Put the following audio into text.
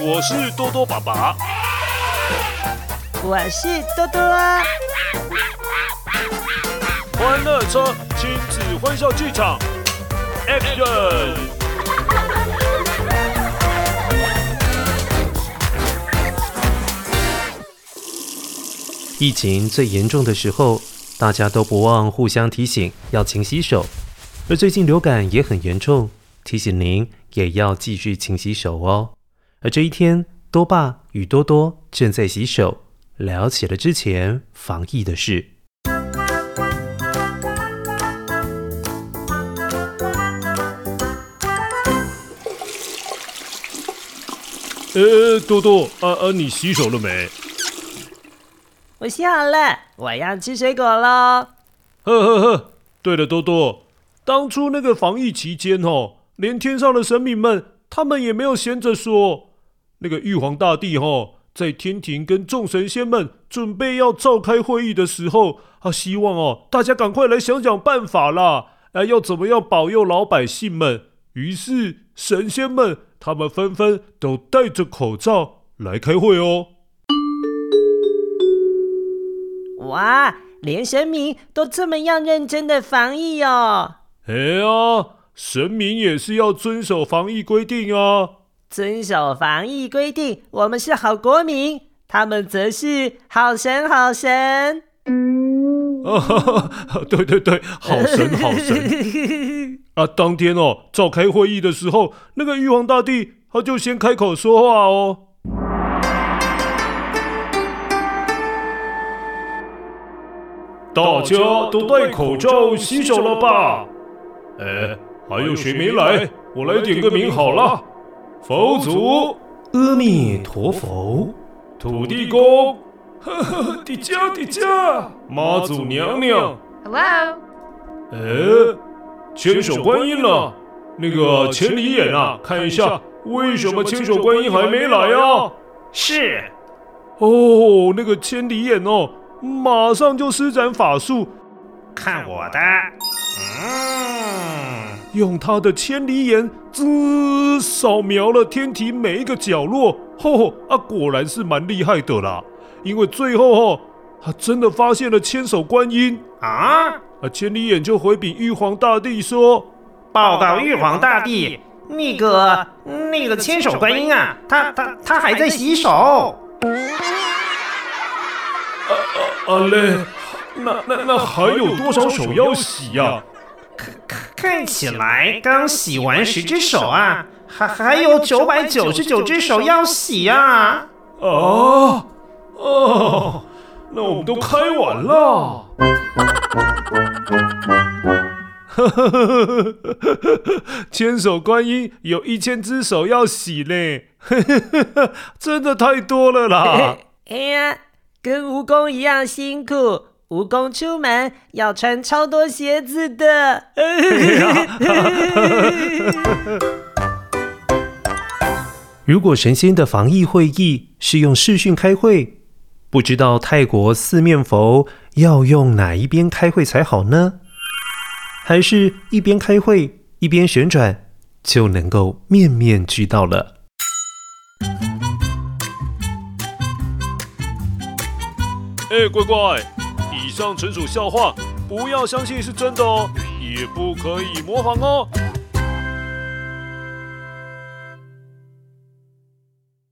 我是多多爸爸，我是多多啊。欢乐车亲子欢笑剧场，Action！疫情最严重的时候，大家都不忘互相提醒要勤洗手。而最近流感也很严重，提醒您也要继续勤洗手哦。而这一天，多爸与多多正在洗手，聊起了之前防疫的事。呃，多多，啊啊，你洗手了没？我洗好了，我要吃水果喽。呵呵呵，对了，多多，当初那个防疫期间哦，连天上的神明们，他们也没有闲着说。那个玉皇大帝哦，在天庭跟众神仙们准备要召开会议的时候，啊，希望哦，大家赶快来想想办法啦，哎，要怎么样保佑老百姓们？于是神仙们。他们纷纷都戴着口罩来开会哦！哇，连神明都这么样认真的防疫哦！哎呀，神明也是要遵守防疫规定啊！遵守防疫规定，我们是好国民，他们则是好神好神。啊哈哈，对对对，好神好神 啊！当天哦，召开会议的时候，那个玉皇大帝他就先开口说话哦。大家都戴口罩洗手了吧？哎，还有谁没来？我来点个名好了。佛祖，阿弥陀佛，土地公。呵呵，迪迦，迪迦，妈祖娘娘，Hello，哎，千手观音了，那个千里眼啊，看一下，为什么千手观音还没来啊？是，哦，那个千里眼哦，马上就施展法术，看我的，嗯，用他的千里眼，滋，扫描了天体每一个角落，吼，啊，果然是蛮厉害的啦。因为最后哦，他真的发现了千手观音啊！啊，千里眼就回禀玉皇大帝说：“报告玉皇大帝，那个那个千手观音啊，他他他还在洗手。”啊啊啊嘞！那那那还有多少手要洗呀？啊？看看起来刚洗完十只手啊，还还有九百九十九只手要洗啊！哦！哦，那我们都开完了。哈哈哈哈哈！千手观音有一千只手要洗嘞，真的太多了啦！哎呀，跟蜈蚣一样辛苦，蜈蚣出门要穿超多鞋子的。如果神仙的防疫会议是用视讯开会，不知道泰国四面佛要用哪一边开会才好呢？还是一边开会一边旋转就能够面面俱到了？哎，乖乖，以上纯属笑话，不要相信是真的哦，也不可以模仿哦。